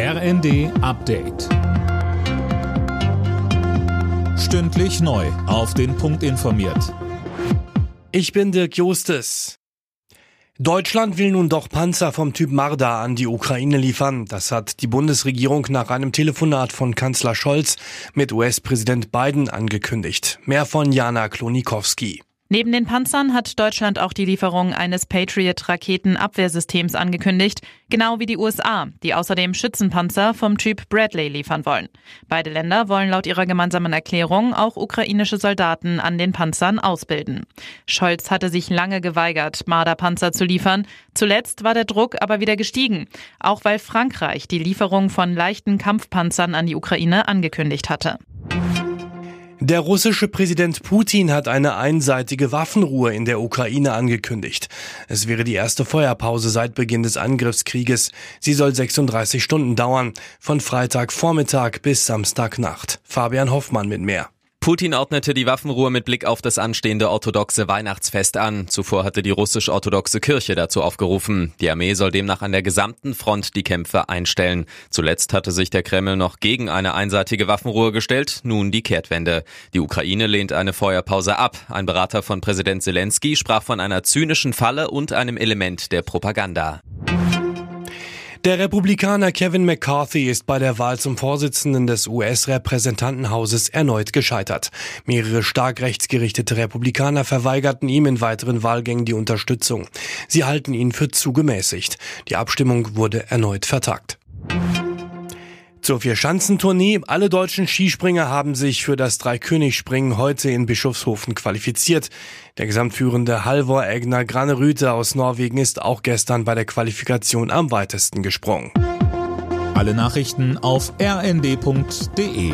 RND Update. Stündlich neu. Auf den Punkt informiert. Ich bin Dirk Jostes. Deutschland will nun doch Panzer vom Typ Marder an die Ukraine liefern. Das hat die Bundesregierung nach einem Telefonat von Kanzler Scholz mit US-Präsident Biden angekündigt. Mehr von Jana Klonikowski. Neben den Panzern hat Deutschland auch die Lieferung eines Patriot-Raketenabwehrsystems angekündigt, genau wie die USA, die außerdem Schützenpanzer vom Typ Bradley liefern wollen. Beide Länder wollen laut ihrer gemeinsamen Erklärung auch ukrainische Soldaten an den Panzern ausbilden. Scholz hatte sich lange geweigert, Marder-Panzer zu liefern. Zuletzt war der Druck aber wieder gestiegen, auch weil Frankreich die Lieferung von leichten Kampfpanzern an die Ukraine angekündigt hatte. Der russische Präsident Putin hat eine einseitige Waffenruhe in der Ukraine angekündigt. Es wäre die erste Feuerpause seit Beginn des Angriffskrieges. Sie soll 36 Stunden dauern, von Freitagvormittag bis Samstagnacht. Fabian Hoffmann mit mehr. Putin ordnete die Waffenruhe mit Blick auf das anstehende orthodoxe Weihnachtsfest an. Zuvor hatte die russisch-orthodoxe Kirche dazu aufgerufen. Die Armee soll demnach an der gesamten Front die Kämpfe einstellen. Zuletzt hatte sich der Kreml noch gegen eine einseitige Waffenruhe gestellt, nun die Kehrtwende. Die Ukraine lehnt eine Feuerpause ab. Ein Berater von Präsident Zelensky sprach von einer zynischen Falle und einem Element der Propaganda. Der Republikaner Kevin McCarthy ist bei der Wahl zum Vorsitzenden des US-Repräsentantenhauses erneut gescheitert. Mehrere stark rechtsgerichtete Republikaner verweigerten ihm in weiteren Wahlgängen die Unterstützung. Sie halten ihn für zu gemäßigt. Die Abstimmung wurde erneut vertagt. Zur Vierschanzentournee. Alle deutschen Skispringer haben sich für das Dreikönigsspringen heute in Bischofshofen qualifiziert. Der gesamtführende Halvor Egner Granerüte aus Norwegen ist auch gestern bei der Qualifikation am weitesten gesprungen. Alle Nachrichten auf rnd.de